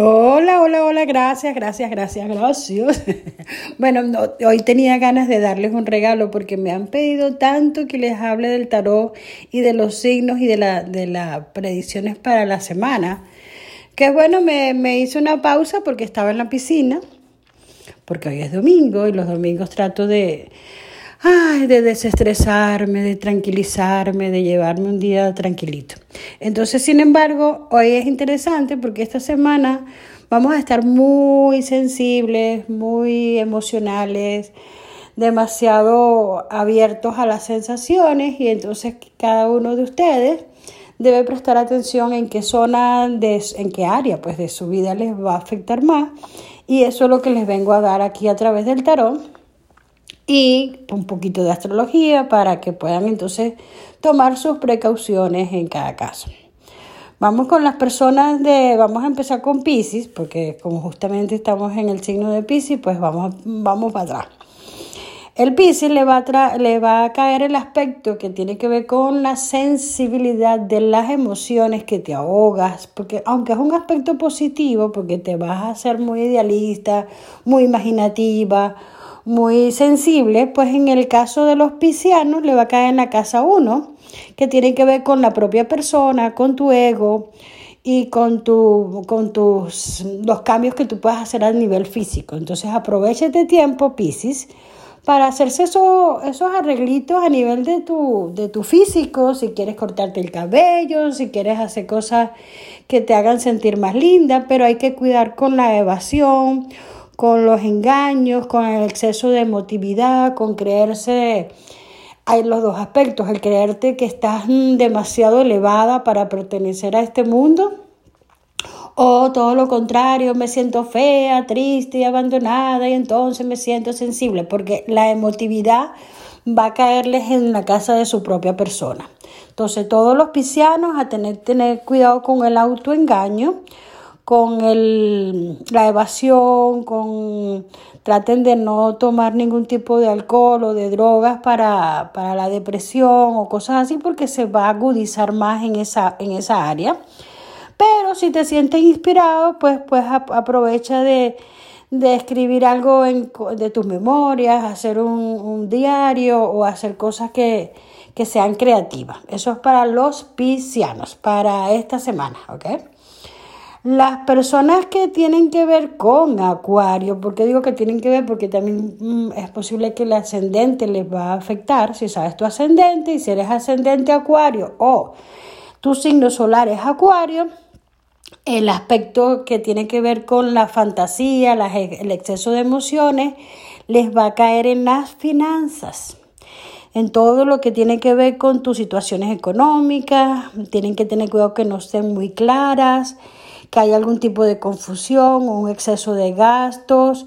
Hola, hola, hola, gracias, gracias, gracias, gracias. bueno, no, hoy tenía ganas de darles un regalo porque me han pedido tanto que les hable del tarot y de los signos y de las de la predicciones para la semana. Que bueno, me, me hice una pausa porque estaba en la piscina, porque hoy es domingo y los domingos trato de, ay, de desestresarme, de tranquilizarme, de llevarme un día tranquilito. Entonces, sin embargo, hoy es interesante porque esta semana vamos a estar muy sensibles, muy emocionales, demasiado abiertos a las sensaciones y entonces cada uno de ustedes debe prestar atención en qué zona, de, en qué área pues, de su vida les va a afectar más y eso es lo que les vengo a dar aquí a través del tarot y un poquito de astrología para que puedan entonces tomar sus precauciones en cada caso. Vamos con las personas de, vamos a empezar con Pisces, porque como justamente estamos en el signo de Pisces, pues vamos, vamos para atrás. El Pisces le va, a le va a caer el aspecto que tiene que ver con la sensibilidad de las emociones que te ahogas, porque aunque es un aspecto positivo, porque te vas a ser muy idealista, muy imaginativa, muy sensible, pues en el caso de los piscianos le va a caer en la casa 1, que tiene que ver con la propia persona, con tu ego y con, tu, con tus, los cambios que tú puedas hacer a nivel físico. Entonces aprovecha este tiempo, Piscis, para hacerse eso, esos arreglitos a nivel de tu, de tu físico, si quieres cortarte el cabello, si quieres hacer cosas que te hagan sentir más linda, pero hay que cuidar con la evasión con los engaños, con el exceso de emotividad, con creerse, hay los dos aspectos, el creerte que estás demasiado elevada para pertenecer a este mundo, o todo lo contrario, me siento fea, triste y abandonada y entonces me siento sensible, porque la emotividad va a caerles en la casa de su propia persona. Entonces todos los piscianos a tener, tener cuidado con el autoengaño, con el, la evasión, con traten de no tomar ningún tipo de alcohol o de drogas para, para la depresión o cosas así porque se va a agudizar más en esa, en esa área. Pero si te sientes inspirado, pues, pues aprovecha de, de escribir algo en, de tus memorias, hacer un, un diario o hacer cosas que, que sean creativas. Eso es para los piscianos, para esta semana, ¿ok? Las personas que tienen que ver con Acuario, porque digo que tienen que ver? Porque también mm, es posible que el ascendente les va a afectar, si sabes tu ascendente y si eres ascendente Acuario o tu signo solar es Acuario, el aspecto que tiene que ver con la fantasía, el exceso de emociones, les va a caer en las finanzas en todo lo que tiene que ver con tus situaciones económicas, tienen que tener cuidado que no estén muy claras, que hay algún tipo de confusión o un exceso de gastos,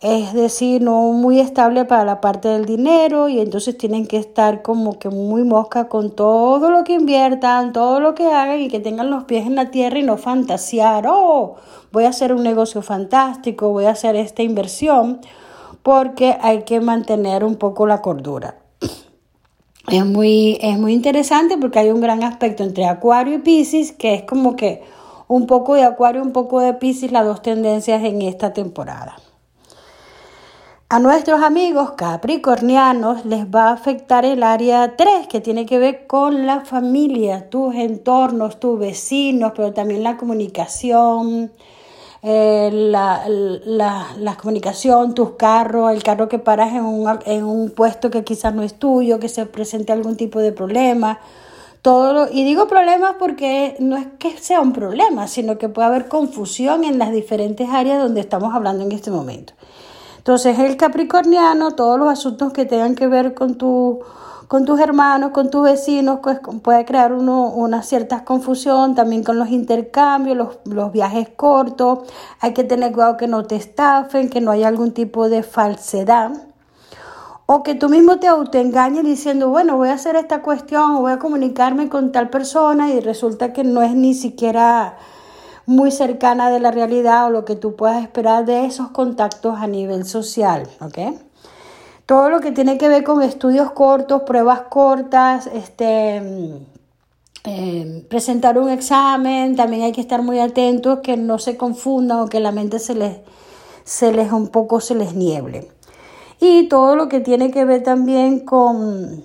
es decir, no muy estable para la parte del dinero y entonces tienen que estar como que muy mosca con todo lo que inviertan, todo lo que hagan y que tengan los pies en la tierra y no fantasear, oh, voy a hacer un negocio fantástico, voy a hacer esta inversión, porque hay que mantener un poco la cordura. Es muy, es muy interesante porque hay un gran aspecto entre Acuario y Pisces que es como que un poco de Acuario, un poco de Pisces, las dos tendencias en esta temporada. A nuestros amigos capricornianos les va a afectar el área 3, que tiene que ver con la familia, tus entornos, tus vecinos, pero también la comunicación, eh, la, la, comunicación, tus carros, el carro que paras en un, en un puesto que quizás no es tuyo, que se presente algún tipo de problema todo y digo problemas porque no es que sea un problema, sino que puede haber confusión en las diferentes áreas donde estamos hablando en este momento. Entonces, el capricorniano, todos los asuntos que tengan que ver con tu con tus hermanos, con tus vecinos, pues puede crear uno, una cierta confusión, también con los intercambios, los, los viajes cortos, hay que tener cuidado que no te estafen, que no haya algún tipo de falsedad O que tú mismo te autoengañes diciendo, bueno, voy a hacer esta cuestión o voy a comunicarme con tal persona y resulta que no es ni siquiera muy cercana de la realidad o lo que tú puedas esperar de esos contactos a nivel social, ¿ok? Todo lo que tiene que ver con estudios cortos, pruebas cortas, este, eh, presentar un examen, también hay que estar muy atentos que no se confundan o que la mente se les, se les un poco se les nieble. Y todo lo que tiene que ver también con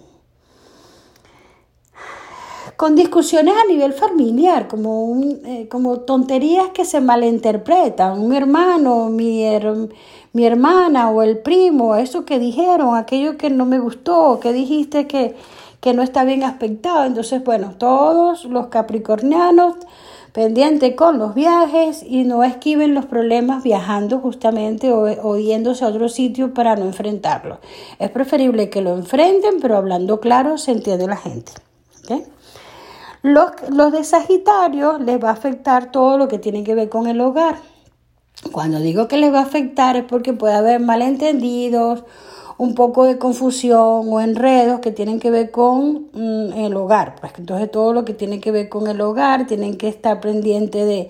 con discusiones a nivel familiar, como, eh, como tonterías que se malinterpretan. Mi hermano, mi, mi hermana o el primo, eso que dijeron, aquello que no me gustó, que dijiste que, que no está bien aspectado. Entonces, bueno, todos los capricornianos pendientes con los viajes y no esquiven los problemas viajando justamente o, yéndose a otro sitio para no enfrentarlos. Es preferible que lo enfrenten, pero hablando claro se entiende la gente. Los, los de Sagitario les va a afectar todo lo que tiene que ver con el hogar. Cuando digo que les va a afectar es porque puede haber malentendidos, un poco de confusión o enredos que tienen que ver con mm, el hogar. Pues entonces todo lo que tiene que ver con el hogar tienen que estar pendientes de,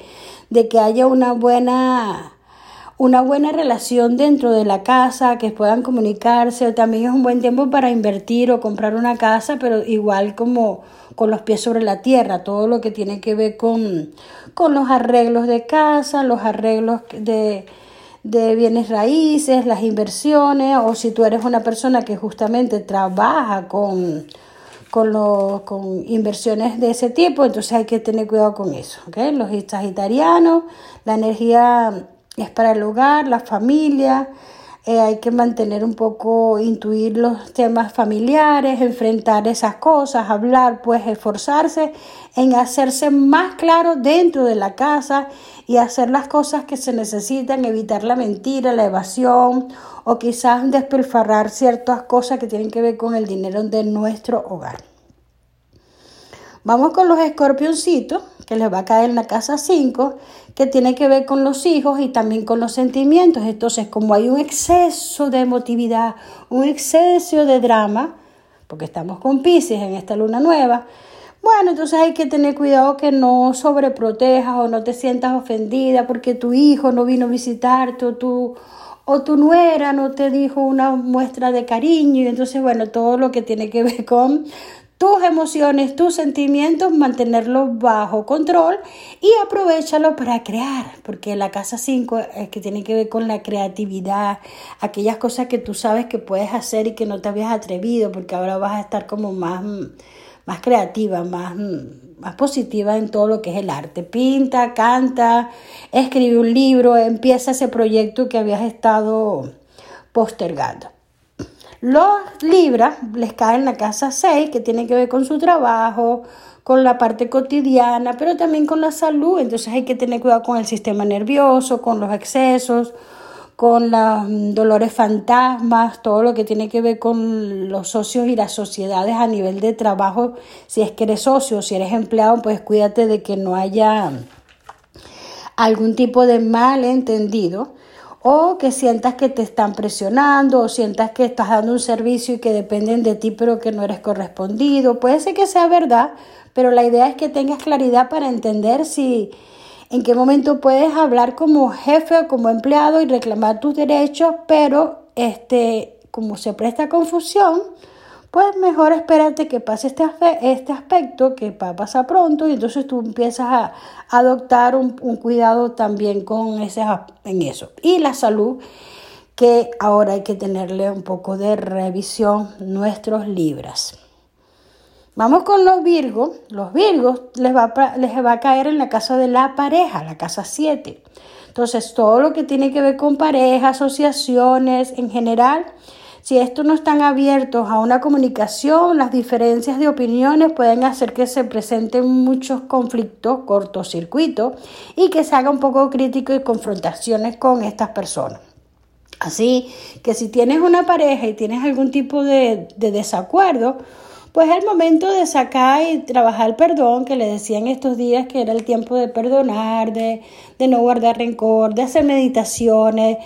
de que haya una buena una buena relación dentro de la casa, que puedan comunicarse. También es un buen tiempo para invertir o comprar una casa, pero igual como con los pies sobre la tierra, todo lo que tiene que ver con, con los arreglos de casa, los arreglos de, de bienes raíces, las inversiones, o si tú eres una persona que justamente trabaja con, con, con inversiones de ese tipo, entonces hay que tener cuidado con eso. ¿okay? Los sagitarianos, la energía es para el hogar, la familia, eh, hay que mantener un poco, intuir los temas familiares, enfrentar esas cosas, hablar, pues esforzarse en hacerse más claro dentro de la casa y hacer las cosas que se necesitan, evitar la mentira, la evasión o quizás despilfarrar ciertas cosas que tienen que ver con el dinero de nuestro hogar. Vamos con los escorpioncitos, que les va a caer en la casa 5, que tiene que ver con los hijos y también con los sentimientos. Entonces, como hay un exceso de emotividad, un exceso de drama, porque estamos con Pisces en esta luna nueva, bueno, entonces hay que tener cuidado que no sobreprotejas o no te sientas ofendida porque tu hijo no vino a visitarte o tu, o tu nuera no te dijo una muestra de cariño. Y entonces, bueno, todo lo que tiene que ver con tus emociones, tus sentimientos, mantenerlos bajo control y aprovechalo para crear, porque la casa 5 es que tiene que ver con la creatividad, aquellas cosas que tú sabes que puedes hacer y que no te habías atrevido, porque ahora vas a estar como más, más creativa, más, más positiva en todo lo que es el arte. Pinta, canta, escribe un libro, empieza ese proyecto que habías estado postergando. Los Libras les cae en la casa 6, que tiene que ver con su trabajo, con la parte cotidiana, pero también con la salud. Entonces hay que tener cuidado con el sistema nervioso, con los excesos, con los mm, dolores fantasmas, todo lo que tiene que ver con los socios y las sociedades a nivel de trabajo. Si es que eres socio, si eres empleado, pues cuídate de que no haya algún tipo de malentendido o que sientas que te están presionando o sientas que estás dando un servicio y que dependen de ti pero que no eres correspondido. Puede ser que sea verdad, pero la idea es que tengas claridad para entender si en qué momento puedes hablar como jefe o como empleado y reclamar tus derechos, pero este como se presta confusión, pues mejor espérate que pase este, este aspecto que va a pasar pronto y entonces tú empiezas a adoptar un, cuidado también con ese, en eso. Y la salud, que ahora hay que tenerle un poco de revisión nuestros libras. Vamos con los Virgos. Los Virgos les va, les va a caer en la casa de la pareja, la casa 7. Entonces, todo lo que tiene que ver con pareja, asociaciones en general, si estos no están abiertos a una comunicación, las diferencias de opiniones pueden hacer que se presenten muchos conflictos, cortocircuitos y que se haga un poco crítico y confrontaciones con estas personas. Así que si tienes una pareja y tienes algún tipo de, desacuerdo, pues es el momento de sacar y trabajar el perdón, que le decían estos días que era el tiempo de perdonar, de, de no guardar rencor, de hacer meditaciones,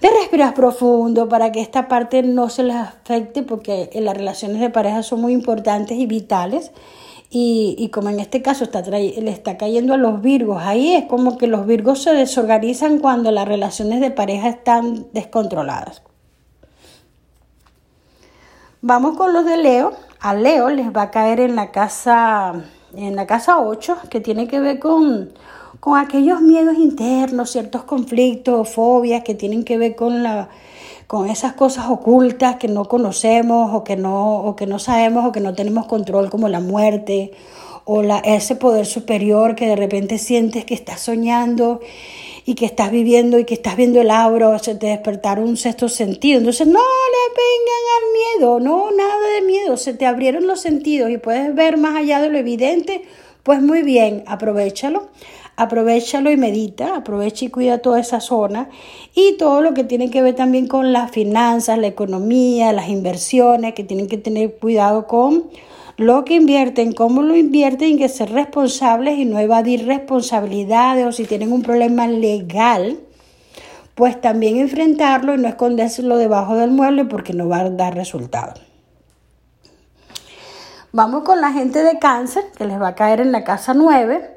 de respirar profundo para que esta parte no se les afecte porque las relaciones de pareja son muy importantes y vitales. Y, como en este caso está le está cayendo a los virgos, ahí es como que los virgos se desorganizan cuando las relaciones de pareja están descontroladas. Vamos con los de Leo. A Leo les va a caer en la casa, en la casa 8, que tiene que ver con, con aquellos miedos internos, ciertos conflictos, fobias que tienen que ver con la con esas cosas ocultas que no conocemos o que no, o que no sabemos o que no tenemos control, como la muerte o la, ese poder superior que de repente sientes que estás soñando y que estás viviendo y que estás viendo el aura o se te despertaron un sexto sentido. Entonces no le vengan al miedo, no, nada de miedo, se te abrieron los sentidos y puedes ver más allá de lo evidente, pues muy bien, aprovechalo aprovechalo y medita, aprovecha y cuida toda esa zona y todo lo que tiene que ver también con las finanzas, la economía, las inversiones, que tienen que tener cuidado con lo que invierten, cómo lo invierten y que ser responsables y no evadir responsabilidades o si tienen un problema legal, pues también enfrentarlo y no escondérselo debajo del mueble porque no va a dar resultado. Vamos con la gente de cáncer, que les va a caer en la casa 9.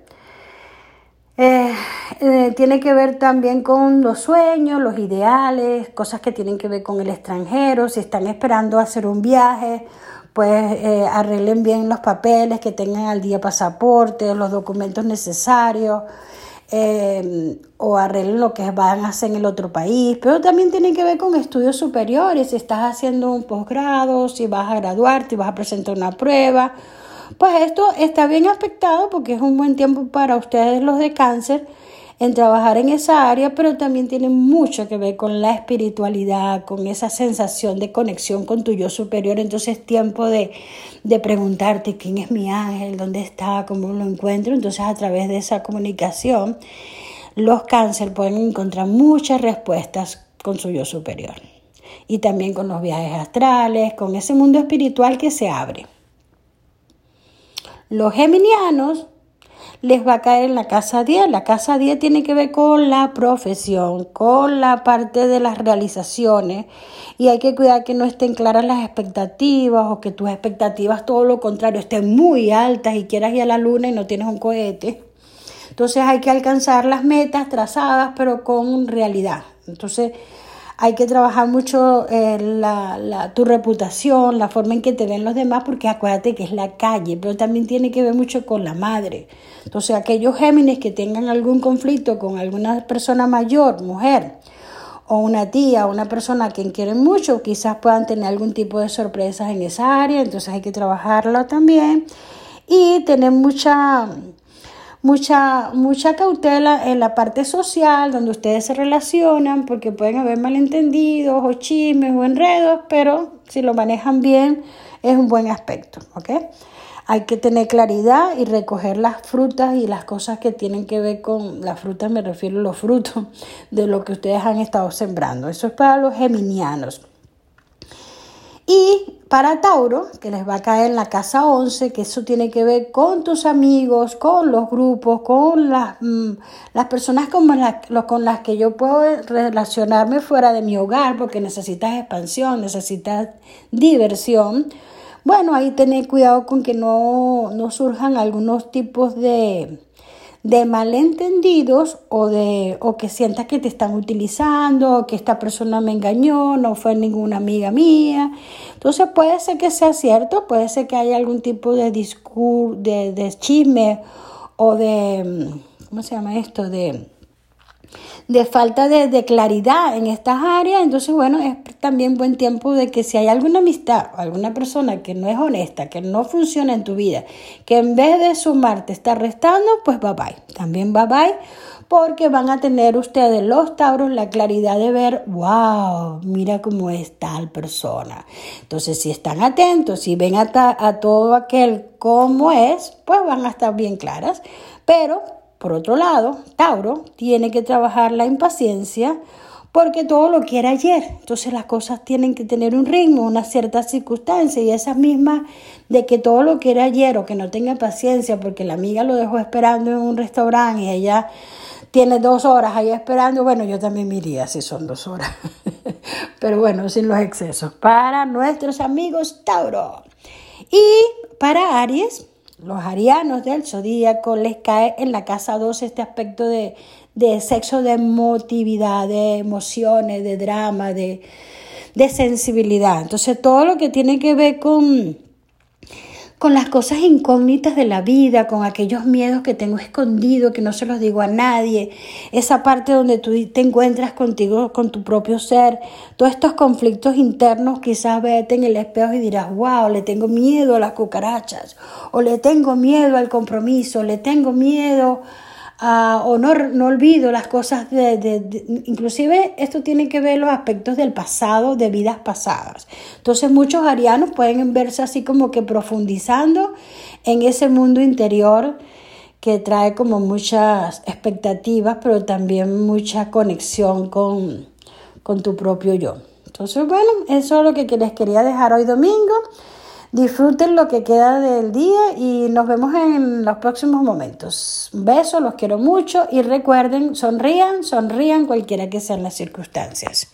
Eh, eh, tiene que ver también con los sueños, los ideales, cosas que tienen que ver con el extranjero, si están esperando hacer un viaje, pues eh, arreglen bien los papeles, que tengan al día pasaporte, los documentos necesarios, o arreglen lo que van a hacer en el otro país, pero también tiene que ver con estudios superiores, si estás haciendo un posgrado, si vas a graduarte, si vas a presentar una prueba pues esto está bien aspectado porque es un buen tiempo para ustedes los de cáncer en trabajar en esa área, pero también tiene mucho que ver con la espiritualidad, con esa sensación de conexión con tu yo superior. Entonces es tiempo de, de preguntarte quién es mi ángel, dónde está, cómo lo encuentro. Entonces a través de esa comunicación, los cáncer pueden encontrar muchas respuestas con su yo superior. Y también con los viajes astrales, con ese mundo espiritual que se abre. Los geminianos les va a caer en la casa 10. La casa 10 tiene que ver con la profesión, con la parte de las realizaciones y hay que cuidar que no estén claras las expectativas o que tus expectativas todo lo contrario estén muy altas y quieras ir a la luna y no tienes un cohete. Entonces hay que alcanzar las metas trazadas pero con realidad. Entonces hay que trabajar mucho eh, la, tu reputación, la forma en que te ven los demás, porque acuérdate que es la calle, pero también tiene que ver mucho con la madre. Entonces, aquellos Géminis que tengan algún conflicto con alguna persona mayor, mujer, o una tía, una persona a quien quieren mucho, quizás puedan tener algún tipo de sorpresas en esa área, entonces hay que trabajarlo también y tener mucha mucha, mucha cautela en la parte social donde ustedes se relacionan porque pueden haber malentendidos o chismes o enredos, pero si lo manejan bien es un buen aspecto, ¿ok? Hay que tener claridad y recoger las frutas y las cosas que tienen que ver con las frutas, me refiero a los frutos de lo que ustedes han estado sembrando. Eso es para los geminianos. Y para Tauro, que les va a caer en la casa 11, que eso tiene que ver con tus amigos, con los grupos, con las, mm, las personas con, con las que yo puedo relacionarme fuera de mi hogar, porque necesitas expansión, necesitas diversión. Bueno, ahí tener cuidado con que no, no surjan algunos tipos de, de malentendidos o de o que sientas que te están utilizando o que esta persona me engañó, no fue ninguna amiga mía. Entonces puede ser que sea cierto, puede ser que haya algún tipo de discurso, de, de chisme o de, ¿cómo se llama esto? De de falta de, claridad en estas áreas, entonces bueno, es también buen tiempo de que si hay alguna amistad alguna persona que no es honesta, que no funciona en tu vida, que en vez de sumar te está restando, pues bye bye, también bye bye, porque van a tener ustedes los tauros la claridad de ver, wow, mira cómo es tal persona. Entonces si están atentos, y ven a, a todo aquel cómo es, pues van a estar bien claras, pero por otro lado, Tauro tiene que trabajar la impaciencia porque todo lo quiere ayer. Entonces las cosas tienen que tener un ritmo, una cierta circunstancia y esas mismas de que todo lo quiere ayer o que no tenga paciencia porque la amiga lo dejó esperando en un restaurante y ella tiene dos horas ahí esperando, bueno, yo también me iría si son dos horas. Pero bueno, sin los excesos. Para nuestros amigos Tauro. Y para Aries, los arianos del zodíaco les cae en la casa 2 este aspecto de, de sexo, de emotividad, de emociones, de drama, de, de sensibilidad. Entonces, todo lo que tiene que ver con con las cosas incógnitas de la vida, con aquellos miedos que tengo escondido, que no se los digo a nadie, esa parte donde tú te encuentras contigo, con tu propio ser, todos estos conflictos internos, quizás vete en el espejo y dirás, wow, le tengo miedo a las cucarachas, o le tengo miedo al compromiso, le tengo miedo o no, no, olvido las cosas de, de, inclusive esto tiene que ver los aspectos del pasado, de vidas pasadas. Entonces muchos arianos pueden verse así como que profundizando en ese mundo interior que trae como muchas expectativas, pero también mucha conexión con, con tu propio yo. Entonces, bueno, eso es lo que les quería dejar hoy domingo. Disfruten lo que queda del día y nos vemos en los próximos momentos. Un beso, los quiero mucho y recuerden, sonrían, sonrían cualquiera que sean las circunstancias.